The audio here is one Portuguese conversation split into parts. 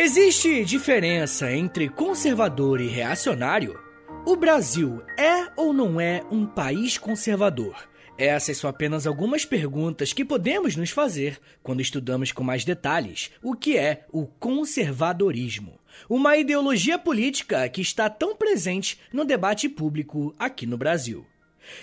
Existe diferença entre conservador e reacionário? O Brasil é ou não é um país conservador? Essas são apenas algumas perguntas que podemos nos fazer quando estudamos com mais detalhes o que é o conservadorismo, uma ideologia política que está tão presente no debate público aqui no Brasil.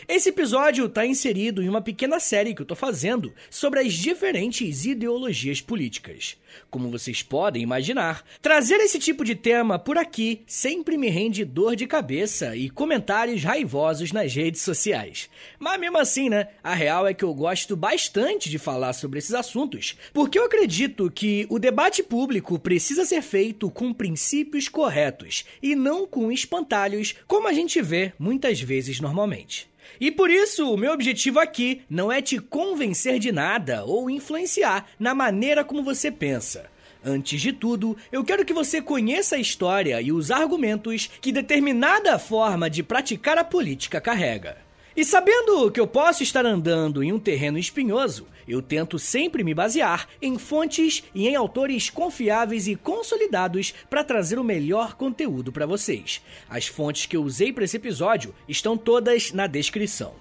Esse episódio está inserido em uma pequena série que eu estou fazendo sobre as diferentes ideologias políticas. Como vocês podem imaginar, trazer esse tipo de tema por aqui sempre me rende dor de cabeça e comentários raivosos nas redes sociais. Mas mesmo assim, né? A real é que eu gosto bastante de falar sobre esses assuntos, porque eu acredito que o debate público precisa ser feito com princípios corretos e não com espantalhos, como a gente vê muitas vezes normalmente. E por isso, o meu objetivo aqui não é te convencer de nada ou influenciar na maneira como você pensa. Antes de tudo, eu quero que você conheça a história e os argumentos que determinada forma de praticar a política carrega. E sabendo que eu posso estar andando em um terreno espinhoso, eu tento sempre me basear em fontes e em autores confiáveis e consolidados para trazer o melhor conteúdo para vocês. As fontes que eu usei para esse episódio estão todas na descrição.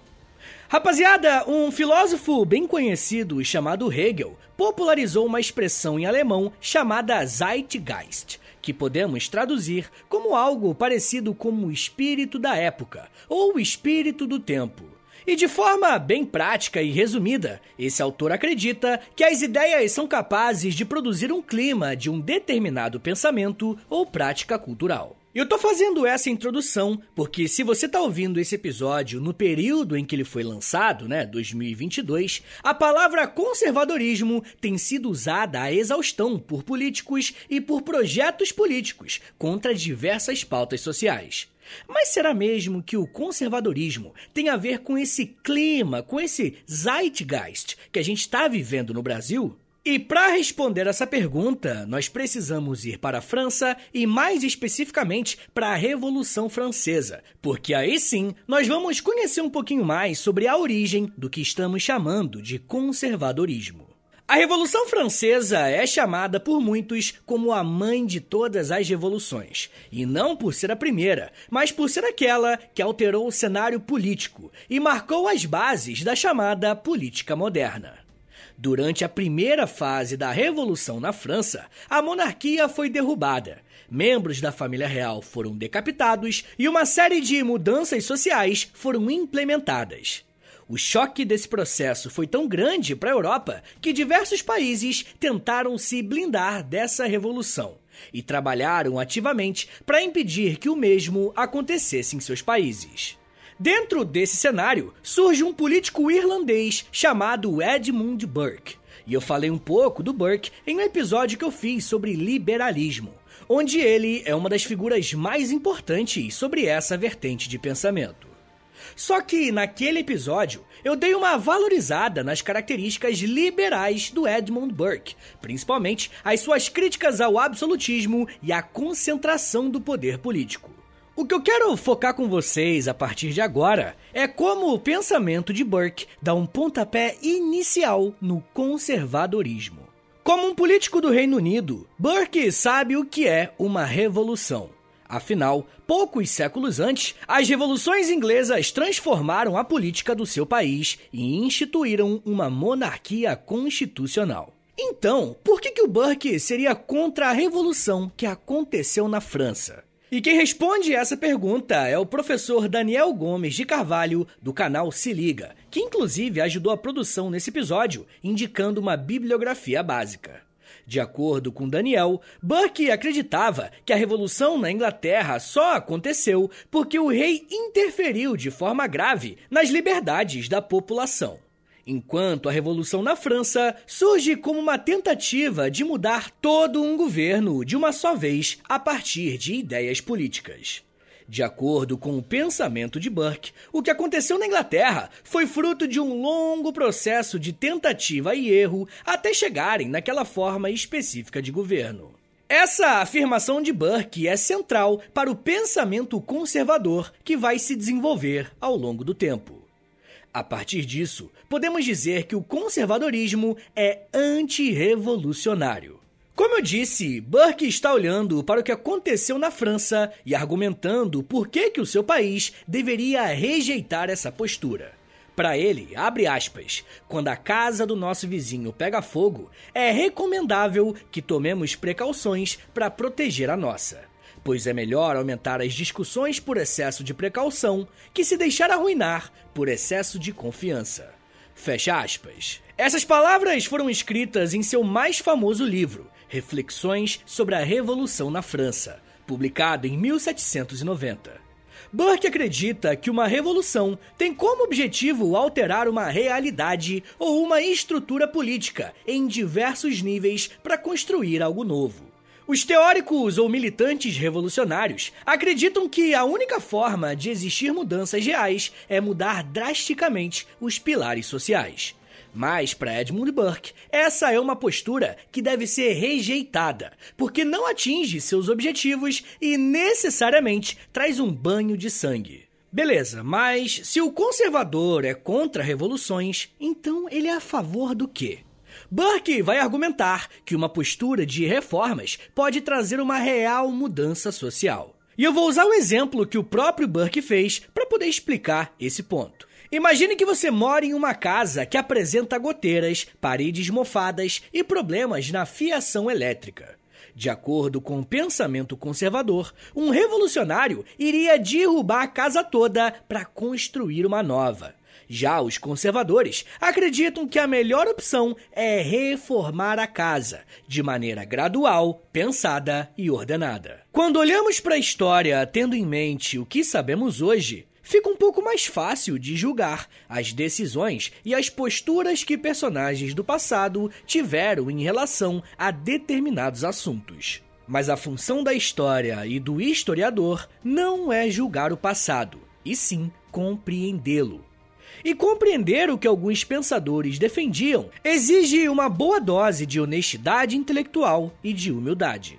Rapaziada, um filósofo bem conhecido chamado Hegel popularizou uma expressão em alemão chamada Zeitgeist, que podemos traduzir como algo parecido com o espírito da época ou o espírito do tempo. E de forma bem prática e resumida, esse autor acredita que as ideias são capazes de produzir um clima de um determinado pensamento ou prática cultural. Eu tô fazendo essa introdução porque se você tá ouvindo esse episódio no período em que ele foi lançado, né, 2022, a palavra conservadorismo tem sido usada a exaustão por políticos e por projetos políticos contra diversas pautas sociais. Mas será mesmo que o conservadorismo tem a ver com esse clima, com esse zeitgeist que a gente está vivendo no Brasil? E para responder essa pergunta, nós precisamos ir para a França e mais especificamente para a Revolução Francesa, porque aí sim nós vamos conhecer um pouquinho mais sobre a origem do que estamos chamando de conservadorismo. A Revolução Francesa é chamada por muitos como a mãe de todas as revoluções, e não por ser a primeira, mas por ser aquela que alterou o cenário político e marcou as bases da chamada política moderna. Durante a primeira fase da Revolução na França, a monarquia foi derrubada, membros da família real foram decapitados e uma série de mudanças sociais foram implementadas. O choque desse processo foi tão grande para a Europa que diversos países tentaram se blindar dessa revolução e trabalharam ativamente para impedir que o mesmo acontecesse em seus países. Dentro desse cenário, surge um político irlandês chamado Edmund Burke. E eu falei um pouco do Burke em um episódio que eu fiz sobre liberalismo, onde ele é uma das figuras mais importantes sobre essa vertente de pensamento. Só que naquele episódio eu dei uma valorizada nas características liberais do Edmund Burke, principalmente as suas críticas ao absolutismo e à concentração do poder político. O que eu quero focar com vocês a partir de agora é como o pensamento de Burke dá um pontapé inicial no conservadorismo. Como um político do Reino Unido, Burke sabe o que é uma revolução. Afinal, poucos séculos antes, as revoluções inglesas transformaram a política do seu país e instituíram uma monarquia constitucional. Então, por que, que o Burke seria contra a revolução que aconteceu na França? E quem responde essa pergunta é o professor Daniel Gomes de Carvalho, do canal Se Liga, que inclusive ajudou a produção nesse episódio, indicando uma bibliografia básica. De acordo com Daniel, Burke acreditava que a revolução na Inglaterra só aconteceu porque o rei interferiu de forma grave nas liberdades da população enquanto a Revolução na França surge como uma tentativa de mudar todo um governo de uma só vez a partir de ideias políticas. De acordo com o pensamento de Burke, o que aconteceu na Inglaterra foi fruto de um longo processo de tentativa e erro até chegarem naquela forma específica de governo. Essa afirmação de Burke é central para o pensamento conservador que vai se desenvolver ao longo do tempo. A partir disso, podemos dizer que o conservadorismo é antirrevolucionário. Como eu disse, Burke está olhando para o que aconteceu na França e argumentando por que, que o seu país deveria rejeitar essa postura. Para ele, abre aspas, quando a casa do nosso vizinho pega fogo, é recomendável que tomemos precauções para proteger a nossa. Pois é melhor aumentar as discussões por excesso de precaução que se deixar arruinar por excesso de confiança. Fecha aspas. Essas palavras foram escritas em seu mais famoso livro, Reflexões sobre a Revolução na França, publicado em 1790. Burke acredita que uma revolução tem como objetivo alterar uma realidade ou uma estrutura política em diversos níveis para construir algo novo. Os teóricos ou militantes revolucionários acreditam que a única forma de existir mudanças reais é mudar drasticamente os pilares sociais. Mas, para Edmund Burke, essa é uma postura que deve ser rejeitada, porque não atinge seus objetivos e necessariamente traz um banho de sangue. Beleza, mas se o conservador é contra revoluções, então ele é a favor do quê? Burke vai argumentar que uma postura de reformas pode trazer uma real mudança social. E eu vou usar o exemplo que o próprio Burke fez para poder explicar esse ponto. Imagine que você mora em uma casa que apresenta goteiras, paredes mofadas e problemas na fiação elétrica. De acordo com o pensamento conservador, um revolucionário iria derrubar a casa toda para construir uma nova. Já os conservadores acreditam que a melhor opção é reformar a casa, de maneira gradual, pensada e ordenada. Quando olhamos para a história tendo em mente o que sabemos hoje, fica um pouco mais fácil de julgar as decisões e as posturas que personagens do passado tiveram em relação a determinados assuntos. Mas a função da história e do historiador não é julgar o passado, e sim compreendê-lo. E compreender o que alguns pensadores defendiam exige uma boa dose de honestidade intelectual e de humildade.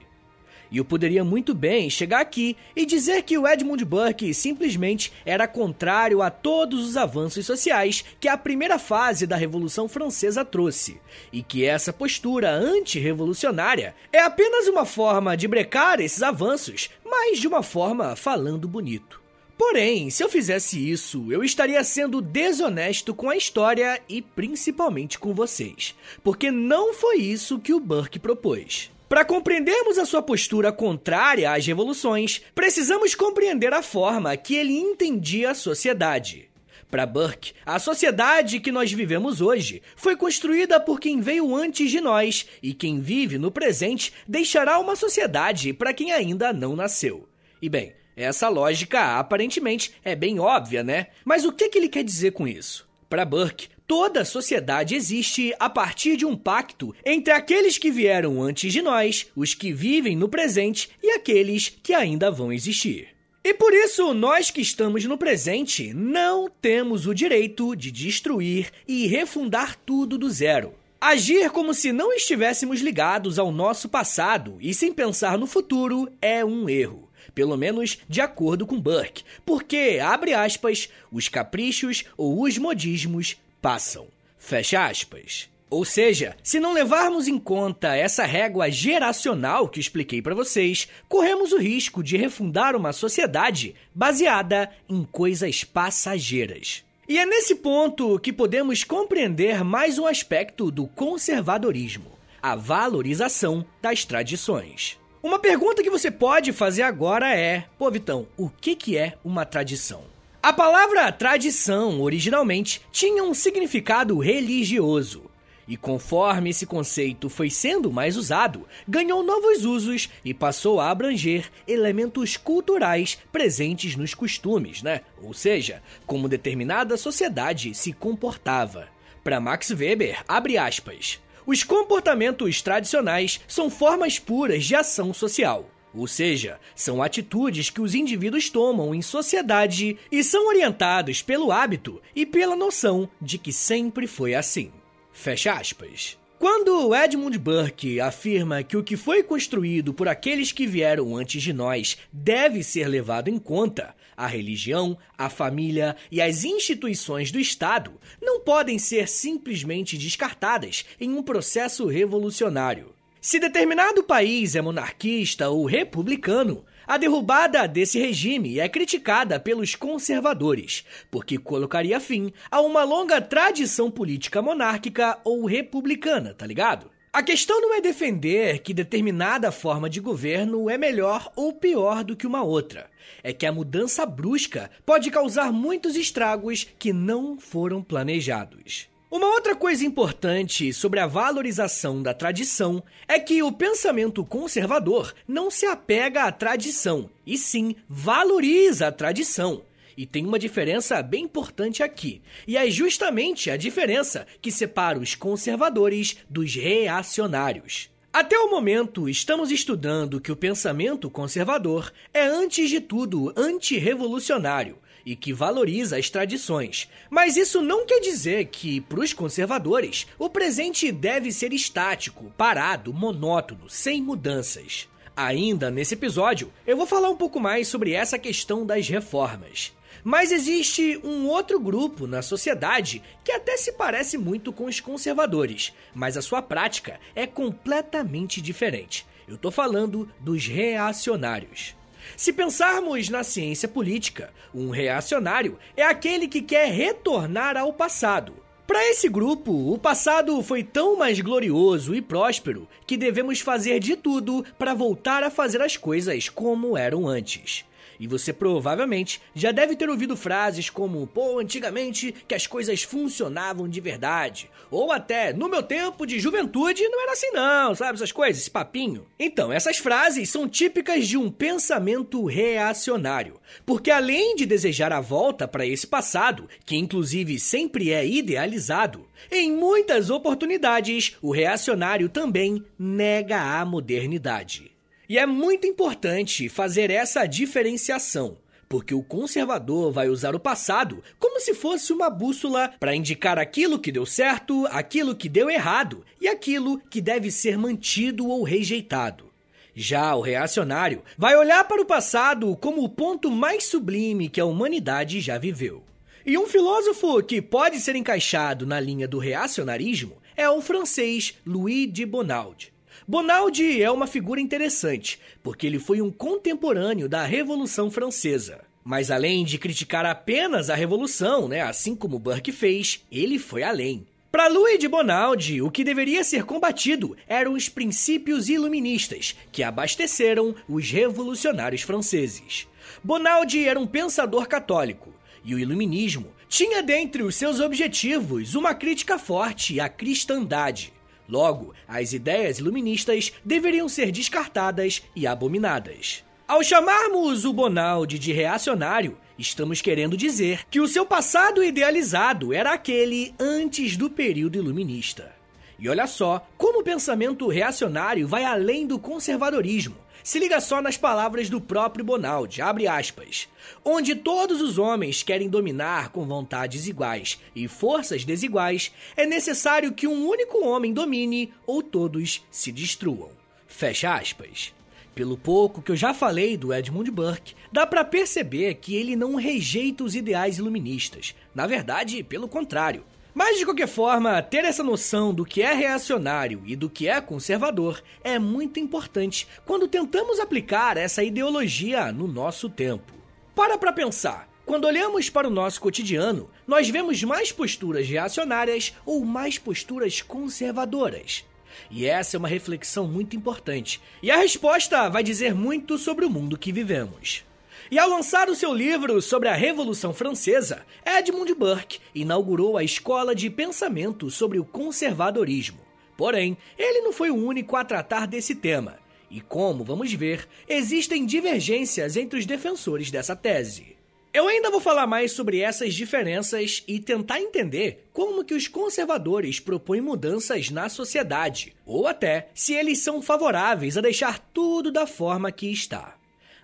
E eu poderia muito bem chegar aqui e dizer que o Edmund Burke simplesmente era contrário a todos os avanços sociais que a primeira fase da Revolução Francesa trouxe, e que essa postura anti-revolucionária é apenas uma forma de brecar esses avanços, mas de uma forma falando bonito. Porém, se eu fizesse isso, eu estaria sendo desonesto com a história e principalmente com vocês, porque não foi isso que o Burke propôs. Para compreendermos a sua postura contrária às revoluções, precisamos compreender a forma que ele entendia a sociedade. Para Burke, a sociedade que nós vivemos hoje foi construída por quem veio antes de nós, e quem vive no presente deixará uma sociedade para quem ainda não nasceu. E bem, essa lógica aparentemente é bem óbvia, né? Mas o que, que ele quer dizer com isso? Para Burke, Toda sociedade existe a partir de um pacto entre aqueles que vieram antes de nós, os que vivem no presente e aqueles que ainda vão existir. E por isso, nós que estamos no presente não temos o direito de destruir e refundar tudo do zero. Agir como se não estivéssemos ligados ao nosso passado e sem pensar no futuro é um erro. Pelo menos de acordo com Burke, porque, abre aspas, os caprichos ou os modismos passam. Fecha aspas. Ou seja, se não levarmos em conta essa régua geracional que expliquei para vocês, corremos o risco de refundar uma sociedade baseada em coisas passageiras. E é nesse ponto que podemos compreender mais um aspecto do conservadorismo: a valorização das tradições. Uma pergunta que você pode fazer agora é: pô, Vitão, o que, que é uma tradição? A palavra tradição originalmente tinha um significado religioso. E conforme esse conceito foi sendo mais usado, ganhou novos usos e passou a abranger elementos culturais presentes nos costumes, né? Ou seja, como determinada sociedade se comportava. Para Max Weber, abre aspas, os comportamentos tradicionais são formas puras de ação social. Ou seja, são atitudes que os indivíduos tomam em sociedade e são orientados pelo hábito e pela noção de que sempre foi assim. Fecha aspas. Quando Edmund Burke afirma que o que foi construído por aqueles que vieram antes de nós deve ser levado em conta, a religião, a família e as instituições do Estado não podem ser simplesmente descartadas em um processo revolucionário. Se determinado país é monarquista ou republicano, a derrubada desse regime é criticada pelos conservadores, porque colocaria fim a uma longa tradição política monárquica ou republicana, tá ligado? A questão não é defender que determinada forma de governo é melhor ou pior do que uma outra. É que a mudança brusca pode causar muitos estragos que não foram planejados. Uma outra coisa importante sobre a valorização da tradição é que o pensamento conservador não se apega à tradição, e sim valoriza a tradição. E tem uma diferença bem importante aqui, e é justamente a diferença que separa os conservadores dos reacionários. Até o momento, estamos estudando que o pensamento conservador é, antes de tudo, antirrevolucionário e que valoriza as tradições. Mas isso não quer dizer que, para os conservadores, o presente deve ser estático, parado, monótono, sem mudanças. Ainda nesse episódio, eu vou falar um pouco mais sobre essa questão das reformas. Mas existe um outro grupo na sociedade que até se parece muito com os conservadores, mas a sua prática é completamente diferente. Eu tô falando dos reacionários. Se pensarmos na ciência política, um reacionário é aquele que quer retornar ao passado. Para esse grupo, o passado foi tão mais glorioso e próspero que devemos fazer de tudo para voltar a fazer as coisas como eram antes. E você provavelmente já deve ter ouvido frases como: pô, antigamente que as coisas funcionavam de verdade. Ou até, no meu tempo de juventude não era assim, não, sabe? Essas coisas, esse papinho. Então, essas frases são típicas de um pensamento reacionário. Porque além de desejar a volta para esse passado, que inclusive sempre é idealizado, em muitas oportunidades o reacionário também nega a modernidade. E é muito importante fazer essa diferenciação, porque o conservador vai usar o passado como se fosse uma bússola para indicar aquilo que deu certo, aquilo que deu errado e aquilo que deve ser mantido ou rejeitado. Já o reacionário vai olhar para o passado como o ponto mais sublime que a humanidade já viveu. E um filósofo que pode ser encaixado na linha do reacionarismo é o francês Louis de Bonald. Bonaldi é uma figura interessante, porque ele foi um contemporâneo da Revolução Francesa. Mas além de criticar apenas a Revolução, né, assim como Burke fez, ele foi além. Para Louis de Bonaldi, o que deveria ser combatido eram os princípios iluministas que abasteceram os revolucionários franceses. Bonaldi era um pensador católico, e o iluminismo tinha dentre os seus objetivos uma crítica forte à cristandade. Logo, as ideias iluministas deveriam ser descartadas e abominadas. Ao chamarmos o Bonaldi de reacionário, estamos querendo dizer que o seu passado idealizado era aquele antes do período iluminista. E olha só como o pensamento reacionário vai além do conservadorismo se liga só nas palavras do próprio Bonaldi, abre aspas. Onde todos os homens querem dominar com vontades iguais e forças desiguais, é necessário que um único homem domine ou todos se destruam. Fecha aspas. Pelo pouco que eu já falei do Edmund Burke, dá para perceber que ele não rejeita os ideais iluministas. Na verdade, pelo contrário. Mas de qualquer forma, ter essa noção do que é reacionário e do que é conservador é muito importante quando tentamos aplicar essa ideologia no nosso tempo. Para para pensar. Quando olhamos para o nosso cotidiano, nós vemos mais posturas reacionárias ou mais posturas conservadoras. E essa é uma reflexão muito importante. E a resposta vai dizer muito sobre o mundo que vivemos. E ao lançar o seu livro sobre a Revolução Francesa, Edmund Burke inaugurou a escola de pensamento sobre o conservadorismo. Porém, ele não foi o único a tratar desse tema. E como vamos ver, existem divergências entre os defensores dessa tese. Eu ainda vou falar mais sobre essas diferenças e tentar entender como que os conservadores propõem mudanças na sociedade, ou até se eles são favoráveis a deixar tudo da forma que está.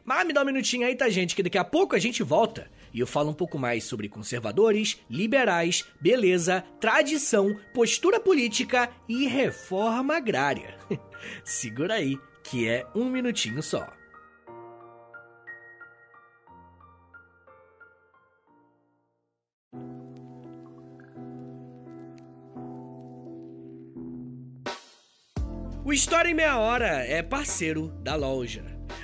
Mas me dá um minutinho aí, tá, gente? Que daqui a pouco a gente volta e eu falo um pouco mais sobre conservadores, liberais, beleza, tradição, postura política e reforma agrária. Segura aí, que é um minutinho só. O História em Meia Hora é parceiro da loja.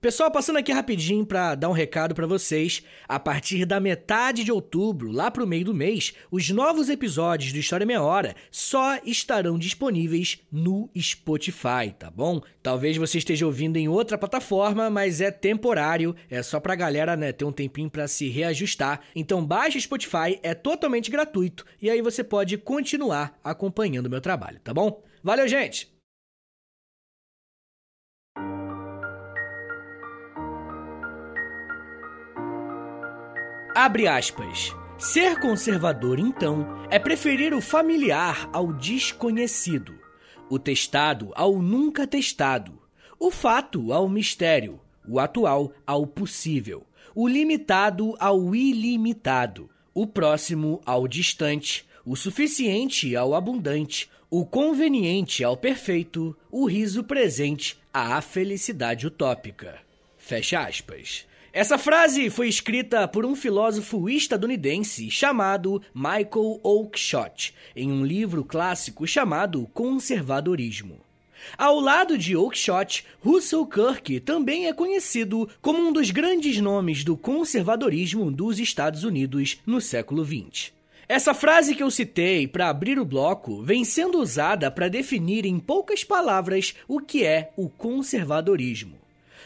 Pessoal, passando aqui rapidinho para dar um recado para vocês. A partir da metade de outubro, lá pro meio do mês, os novos episódios do História Meia Hora só estarão disponíveis no Spotify, tá bom? Talvez você esteja ouvindo em outra plataforma, mas é temporário, é só pra galera, né, ter um tempinho para se reajustar. Então baixe o Spotify, é totalmente gratuito e aí você pode continuar acompanhando o meu trabalho, tá bom? Valeu, gente! Abre aspas. Ser conservador, então, é preferir o familiar ao desconhecido, o testado ao nunca testado, o fato ao mistério, o atual ao possível, o limitado ao ilimitado, o próximo ao distante, o suficiente ao abundante, o conveniente ao perfeito, o riso presente à felicidade utópica. Fecha aspas. Essa frase foi escrita por um filósofo estadunidense chamado Michael Oakeshott, em um livro clássico chamado Conservadorismo. Ao lado de Oakeshott, Russell Kirk também é conhecido como um dos grandes nomes do conservadorismo dos Estados Unidos no século XX. Essa frase que eu citei para abrir o bloco vem sendo usada para definir em poucas palavras o que é o conservadorismo.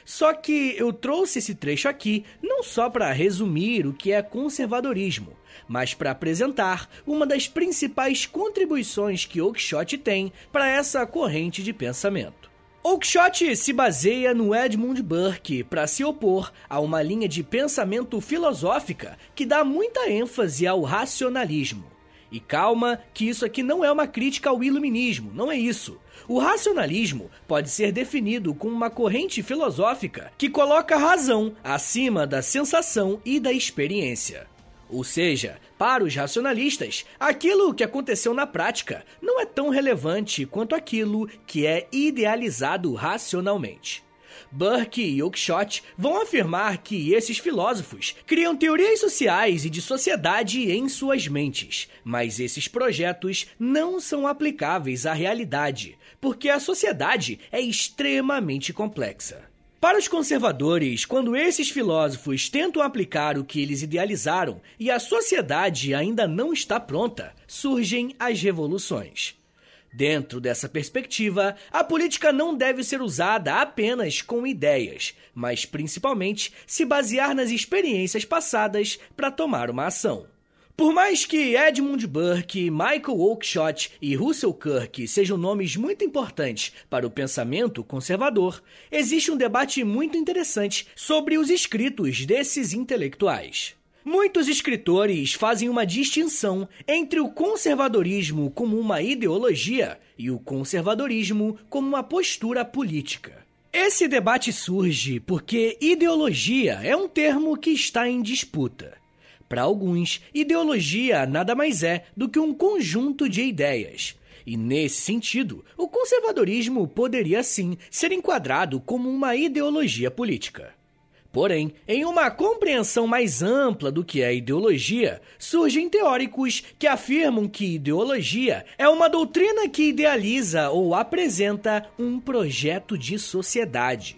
Só que eu trouxe esse trecho aqui não só para resumir o que é conservadorismo, mas para apresentar uma das principais contribuições que Oakeshott tem para essa corrente de pensamento. Oakeshott se baseia no Edmund Burke para se opor a uma linha de pensamento filosófica que dá muita ênfase ao racionalismo. E calma, que isso aqui não é uma crítica ao iluminismo, não é isso. O racionalismo pode ser definido como uma corrente filosófica que coloca a razão acima da sensação e da experiência. Ou seja, para os racionalistas, aquilo que aconteceu na prática não é tão relevante quanto aquilo que é idealizado racionalmente. Burke e Oakeshott vão afirmar que esses filósofos criam teorias sociais e de sociedade em suas mentes, mas esses projetos não são aplicáveis à realidade, porque a sociedade é extremamente complexa. Para os conservadores, quando esses filósofos tentam aplicar o que eles idealizaram e a sociedade ainda não está pronta, surgem as revoluções. Dentro dessa perspectiva, a política não deve ser usada apenas com ideias, mas principalmente se basear nas experiências passadas para tomar uma ação. Por mais que Edmund Burke, Michael Oakeshott e Russell Kirk sejam nomes muito importantes para o pensamento conservador, existe um debate muito interessante sobre os escritos desses intelectuais. Muitos escritores fazem uma distinção entre o conservadorismo como uma ideologia e o conservadorismo como uma postura política. Esse debate surge porque ideologia é um termo que está em disputa. Para alguns, ideologia nada mais é do que um conjunto de ideias. E nesse sentido, o conservadorismo poderia sim ser enquadrado como uma ideologia política. Porém, em uma compreensão mais ampla do que é ideologia, surgem teóricos que afirmam que ideologia é uma doutrina que idealiza ou apresenta um projeto de sociedade.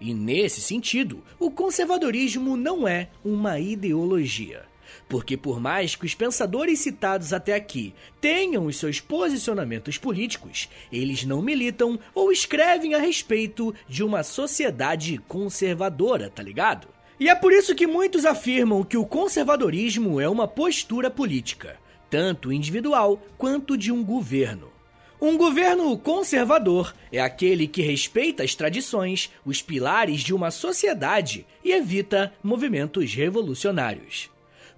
E nesse sentido, o conservadorismo não é uma ideologia. Porque, por mais que os pensadores citados até aqui tenham os seus posicionamentos políticos, eles não militam ou escrevem a respeito de uma sociedade conservadora, tá ligado? E é por isso que muitos afirmam que o conservadorismo é uma postura política, tanto individual quanto de um governo. Um governo conservador é aquele que respeita as tradições, os pilares de uma sociedade e evita movimentos revolucionários.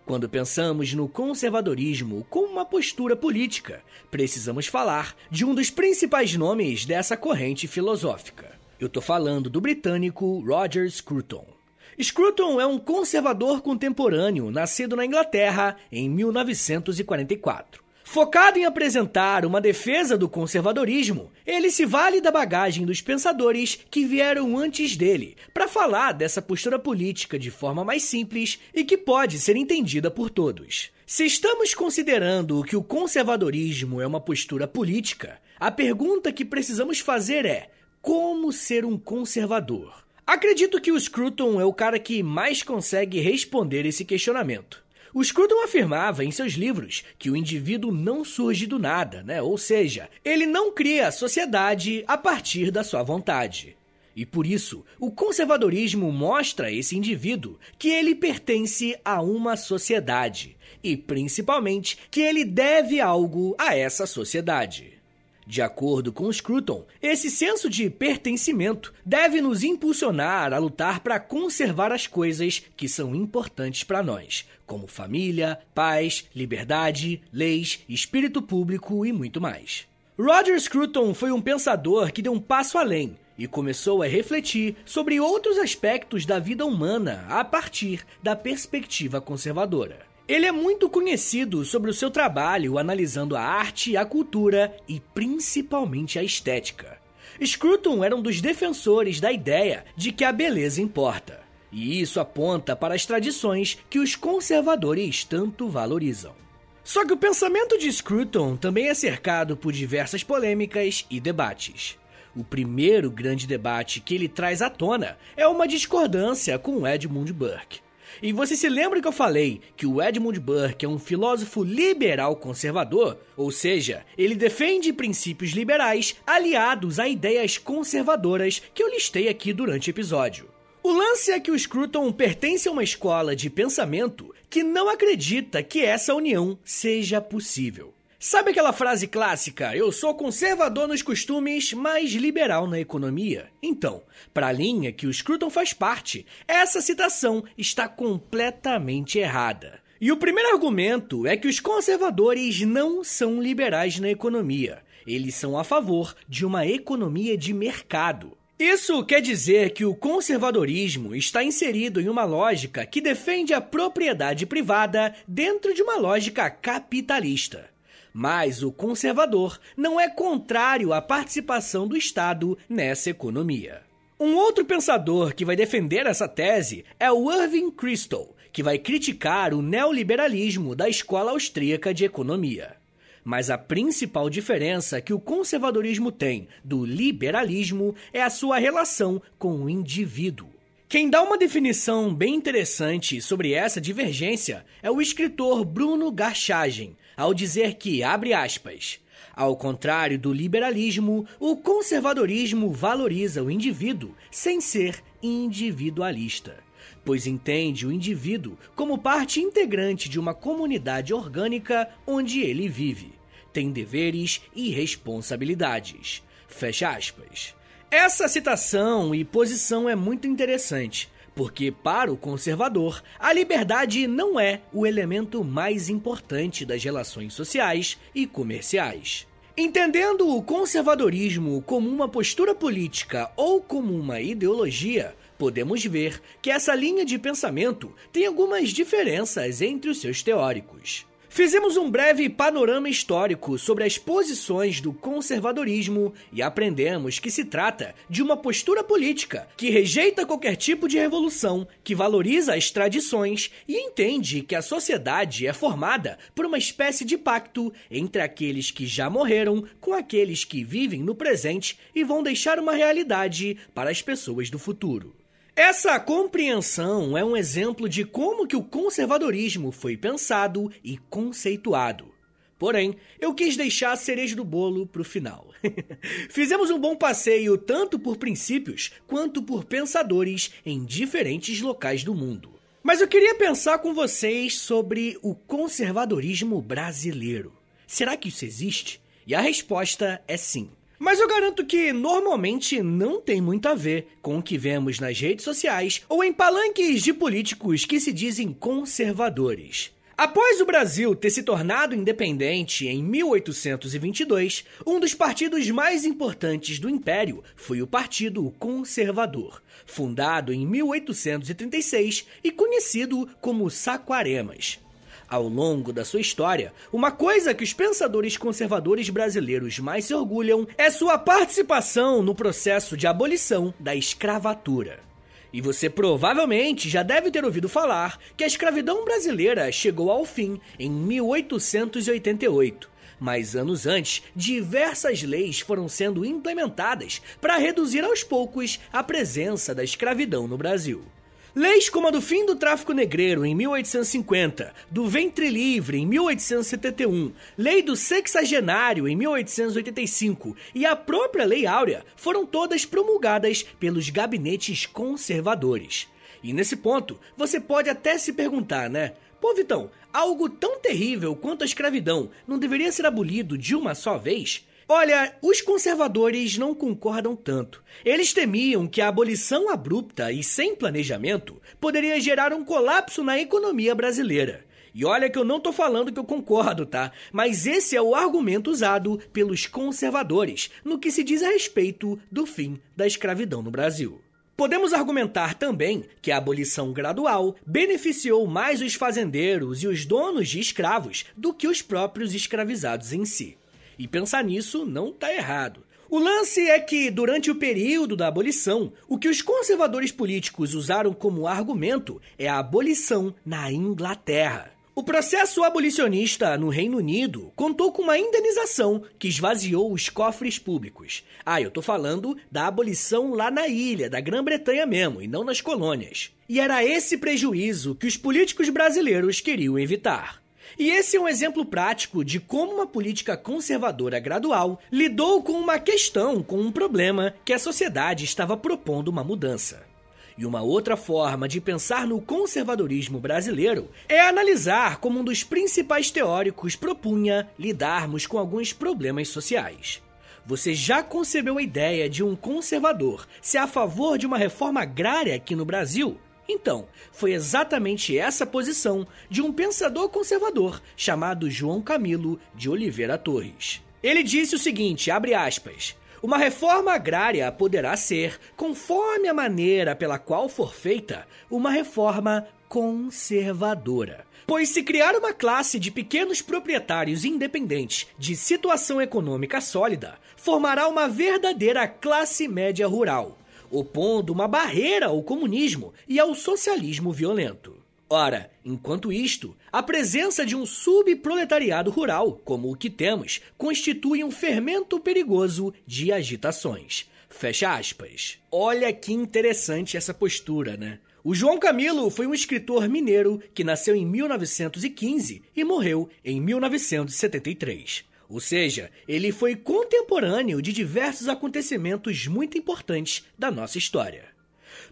Quando pensamos no conservadorismo como uma postura política, precisamos falar de um dos principais nomes dessa corrente filosófica. Eu tô falando do britânico Roger Scruton. Scruton é um conservador contemporâneo nascido na Inglaterra em 1944. Focado em apresentar uma defesa do conservadorismo, ele se vale da bagagem dos pensadores que vieram antes dele para falar dessa postura política de forma mais simples e que pode ser entendida por todos. Se estamos considerando que o conservadorismo é uma postura política, a pergunta que precisamos fazer é: como ser um conservador? Acredito que o Scruton é o cara que mais consegue responder esse questionamento. O Scruton afirmava em seus livros que o indivíduo não surge do nada, né? Ou seja, ele não cria a sociedade a partir da sua vontade. E por isso, o conservadorismo mostra a esse indivíduo que ele pertence a uma sociedade e, principalmente, que ele deve algo a essa sociedade. De acordo com Scruton, esse senso de pertencimento deve nos impulsionar a lutar para conservar as coisas que são importantes para nós, como família, paz, liberdade, leis, espírito público e muito mais. Roger Scruton foi um pensador que deu um passo além e começou a refletir sobre outros aspectos da vida humana a partir da perspectiva conservadora. Ele é muito conhecido sobre o seu trabalho analisando a arte, a cultura e principalmente a estética. Scruton era um dos defensores da ideia de que a beleza importa, e isso aponta para as tradições que os conservadores tanto valorizam. Só que o pensamento de Scruton também é cercado por diversas polêmicas e debates. O primeiro grande debate que ele traz à tona é uma discordância com Edmund Burke. E você se lembra que eu falei que o Edmund Burke é um filósofo liberal conservador? Ou seja, ele defende princípios liberais aliados a ideias conservadoras que eu listei aqui durante o episódio. O lance é que o Scruton pertence a uma escola de pensamento que não acredita que essa união seja possível. Sabe aquela frase clássica, eu sou conservador nos costumes, mas liberal na economia? Então, para a linha que o Scruton faz parte, essa citação está completamente errada. E o primeiro argumento é que os conservadores não são liberais na economia. Eles são a favor de uma economia de mercado. Isso quer dizer que o conservadorismo está inserido em uma lógica que defende a propriedade privada dentro de uma lógica capitalista. Mas o conservador não é contrário à participação do Estado nessa economia. Um outro pensador que vai defender essa tese é o Irving Kristol, que vai criticar o neoliberalismo da escola austríaca de economia. Mas a principal diferença que o conservadorismo tem do liberalismo é a sua relação com o indivíduo. Quem dá uma definição bem interessante sobre essa divergência é o escritor Bruno Garchagen, ao dizer que, abre aspas, ao contrário do liberalismo, o conservadorismo valoriza o indivíduo sem ser individualista, pois entende o indivíduo como parte integrante de uma comunidade orgânica onde ele vive, tem deveres e responsabilidades. Fecha aspas. Essa citação e posição é muito interessante, porque, para o conservador, a liberdade não é o elemento mais importante das relações sociais e comerciais. Entendendo o conservadorismo como uma postura política ou como uma ideologia, podemos ver que essa linha de pensamento tem algumas diferenças entre os seus teóricos. Fizemos um breve panorama histórico sobre as posições do conservadorismo e aprendemos que se trata de uma postura política que rejeita qualquer tipo de revolução, que valoriza as tradições e entende que a sociedade é formada por uma espécie de pacto entre aqueles que já morreram com aqueles que vivem no presente e vão deixar uma realidade para as pessoas do futuro. Essa compreensão é um exemplo de como que o conservadorismo foi pensado e conceituado. Porém, eu quis deixar a cereja do bolo para o final. Fizemos um bom passeio tanto por princípios quanto por pensadores em diferentes locais do mundo. Mas eu queria pensar com vocês sobre o conservadorismo brasileiro. Será que isso existe? E a resposta é sim. Mas eu garanto que normalmente não tem muito a ver com o que vemos nas redes sociais ou em palanques de políticos que se dizem conservadores. Após o Brasil ter se tornado independente em 1822, um dos partidos mais importantes do Império foi o Partido Conservador, fundado em 1836 e conhecido como Saquaremas. Ao longo da sua história, uma coisa que os pensadores conservadores brasileiros mais se orgulham é sua participação no processo de abolição da escravatura. E você provavelmente já deve ter ouvido falar que a escravidão brasileira chegou ao fim em 1888. Mas anos antes, diversas leis foram sendo implementadas para reduzir aos poucos a presença da escravidão no Brasil. Leis como a do fim do tráfico negreiro em 1850, do ventre livre em 1871, lei do sexagenário em 1885 e a própria Lei Áurea foram todas promulgadas pelos gabinetes conservadores. E nesse ponto, você pode até se perguntar, né? Pô, Vitão, algo tão terrível quanto a escravidão não deveria ser abolido de uma só vez? Olha, os conservadores não concordam tanto. Eles temiam que a abolição abrupta e sem planejamento poderia gerar um colapso na economia brasileira. E olha que eu não tô falando que eu concordo, tá? Mas esse é o argumento usado pelos conservadores no que se diz a respeito do fim da escravidão no Brasil. Podemos argumentar também que a abolição gradual beneficiou mais os fazendeiros e os donos de escravos do que os próprios escravizados em si. E pensar nisso não está errado. O lance é que, durante o período da abolição, o que os conservadores políticos usaram como argumento é a abolição na Inglaterra. O processo abolicionista no Reino Unido contou com uma indenização que esvaziou os cofres públicos. Ah, eu tô falando da abolição lá na ilha, da Grã-Bretanha mesmo, e não nas colônias. E era esse prejuízo que os políticos brasileiros queriam evitar. E esse é um exemplo prático de como uma política conservadora gradual lidou com uma questão, com um problema que a sociedade estava propondo uma mudança. E uma outra forma de pensar no conservadorismo brasileiro é analisar como um dos principais teóricos propunha lidarmos com alguns problemas sociais. Você já concebeu a ideia de um conservador ser a favor de uma reforma agrária aqui no Brasil? Então, foi exatamente essa posição de um pensador conservador chamado João Camilo de Oliveira Torres. Ele disse o seguinte, abre aspas: uma reforma agrária poderá ser, conforme a maneira pela qual for feita, uma reforma conservadora. Pois se criar uma classe de pequenos proprietários independentes de situação econômica sólida, formará uma verdadeira classe média rural opondo uma barreira ao comunismo e ao socialismo violento. Ora, enquanto isto, a presença de um subproletariado rural, como o que temos, constitui um fermento perigoso de agitações. Fecha aspas. Olha que interessante essa postura, né? O João Camilo foi um escritor mineiro que nasceu em 1915 e morreu em 1973. Ou seja, ele foi contemporâneo de diversos acontecimentos muito importantes da nossa história.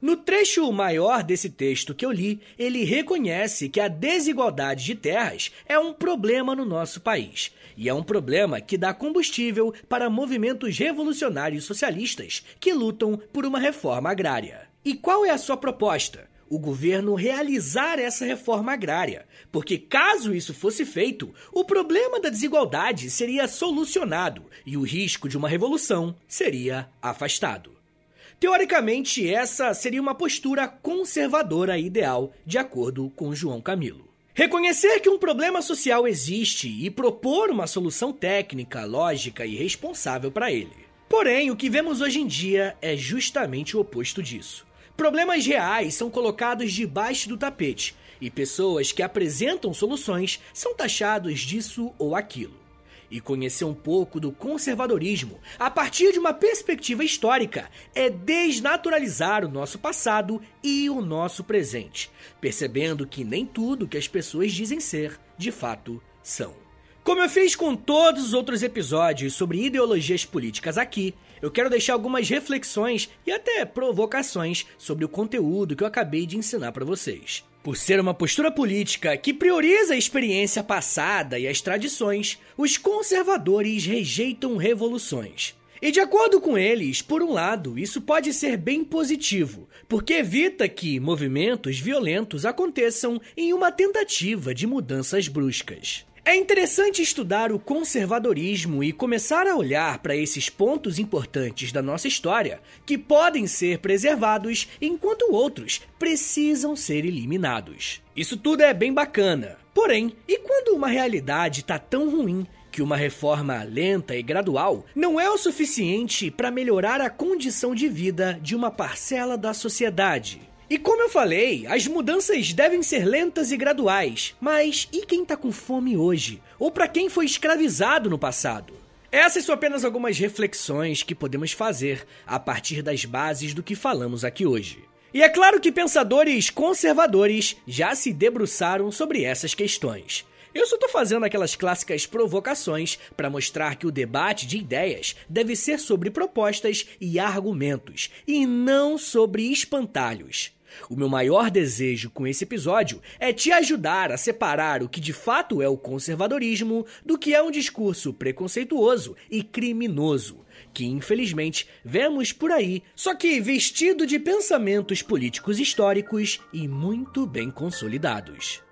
No trecho maior desse texto que eu li, ele reconhece que a desigualdade de terras é um problema no nosso país. E é um problema que dá combustível para movimentos revolucionários socialistas que lutam por uma reforma agrária. E qual é a sua proposta? O governo realizar essa reforma agrária, porque caso isso fosse feito, o problema da desigualdade seria solucionado e o risco de uma revolução seria afastado. Teoricamente, essa seria uma postura conservadora ideal, de acordo com João Camilo. Reconhecer que um problema social existe e propor uma solução técnica, lógica e responsável para ele. Porém, o que vemos hoje em dia é justamente o oposto disso. Problemas reais são colocados debaixo do tapete e pessoas que apresentam soluções são taxados disso ou aquilo e conhecer um pouco do conservadorismo a partir de uma perspectiva histórica é desnaturalizar o nosso passado e o nosso presente, percebendo que nem tudo que as pessoas dizem ser, de fato, são. Como eu fiz com todos os outros episódios sobre ideologias políticas aqui, eu quero deixar algumas reflexões e até provocações sobre o conteúdo que eu acabei de ensinar para vocês. Por ser uma postura política que prioriza a experiência passada e as tradições, os conservadores rejeitam revoluções. E de acordo com eles, por um lado, isso pode ser bem positivo, porque evita que movimentos violentos aconteçam em uma tentativa de mudanças bruscas. É interessante estudar o conservadorismo e começar a olhar para esses pontos importantes da nossa história que podem ser preservados enquanto outros precisam ser eliminados. Isso tudo é bem bacana. Porém, e quando uma realidade está tão ruim que uma reforma lenta e gradual não é o suficiente para melhorar a condição de vida de uma parcela da sociedade? E como eu falei, as mudanças devem ser lentas e graduais. Mas e quem tá com fome hoje? Ou para quem foi escravizado no passado? Essas são apenas algumas reflexões que podemos fazer a partir das bases do que falamos aqui hoje. E é claro que pensadores conservadores já se debruçaram sobre essas questões. Eu só tô fazendo aquelas clássicas provocações para mostrar que o debate de ideias deve ser sobre propostas e argumentos, e não sobre espantalhos. O meu maior desejo com esse episódio é te ajudar a separar o que de fato é o conservadorismo do que é um discurso preconceituoso e criminoso, que infelizmente vemos por aí, só que vestido de pensamentos políticos históricos e muito bem consolidados.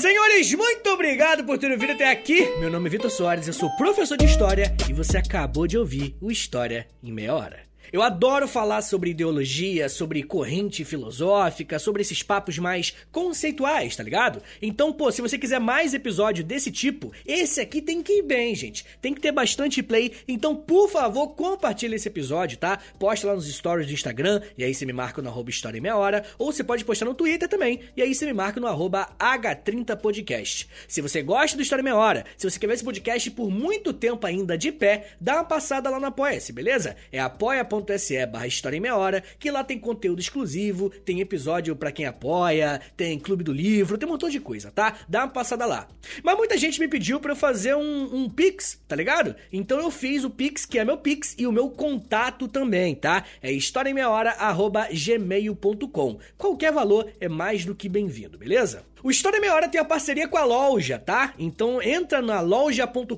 Senhores, muito obrigado por terem vindo até aqui. Meu nome é Vitor Soares, eu sou professor de História e você acabou de ouvir o História em Meia Hora. Eu adoro falar sobre ideologia, sobre corrente filosófica, sobre esses papos mais conceituais, tá ligado? Então, pô, se você quiser mais episódio desse tipo, esse aqui tem que ir bem, gente. Tem que ter bastante play. Então, por favor, compartilhe esse episódio, tá? Posta lá nos stories do Instagram, e aí você me marca no arroba História em Meia Hora. Ou você pode postar no Twitter também, e aí você me marca no arroba H30podcast. Se você gosta do História em Meia Hora, se você quer ver esse podcast por muito tempo ainda de pé, dá uma passada lá no Apoia-se, beleza? É apoia.com apoia.se barra História em Meia Hora, que lá tem conteúdo exclusivo, tem episódio para quem apoia, tem clube do livro, tem um montão de coisa, tá? Dá uma passada lá. Mas muita gente me pediu para eu fazer um, um Pix, tá ligado? Então eu fiz o Pix, que é meu Pix, e o meu contato também, tá? É historiaemmeiahora.gmail.com. Qualquer valor é mais do que bem-vindo, beleza? O História Meia Hora tem a parceria com a loja, tá? Então entra na loja.com.br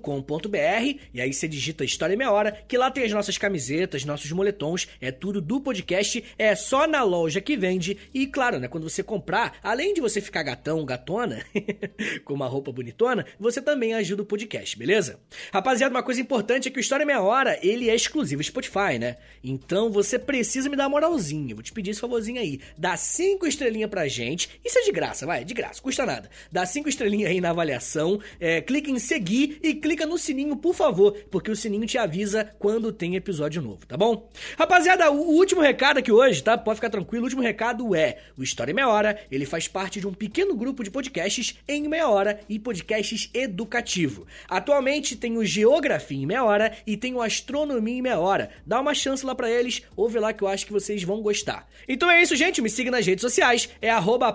e aí você digita História Meia Hora, que lá tem as nossas camisetas, nossos moletons, é tudo do podcast, é só na loja que vende. E claro, né, quando você comprar, além de você ficar gatão, gatona, com uma roupa bonitona, você também ajuda o podcast, beleza? Rapaziada, uma coisa importante é que o História Meia Hora, ele é exclusivo Spotify, né? Então você precisa me dar uma moralzinha, vou te pedir esse favorzinho aí. Dá cinco estrelinhas pra gente, isso é de graça, vai, de graça custa nada. Dá cinco estrelinhas aí na avaliação, é, clica em seguir e clica no sininho, por favor, porque o sininho te avisa quando tem episódio novo, tá bom? Rapaziada, o, último recado aqui hoje, tá? Pode ficar tranquilo, o último recado é: o História em Meia Hora, ele faz parte de um pequeno grupo de podcasts em meia hora e podcasts educativo. Atualmente tem o Geografia em meia hora e tem o Astronomia em meia hora. Dá uma chance lá para eles, ouve lá que eu acho que vocês vão gostar. Então é isso, gente, me siga nas redes sociais, é arroba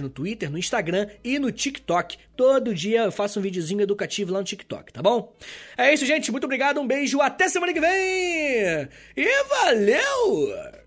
No Twitter, no Instagram e no TikTok. Todo dia eu faço um videozinho educativo lá no TikTok, tá bom? É isso, gente. Muito obrigado, um beijo, até semana que vem! E valeu!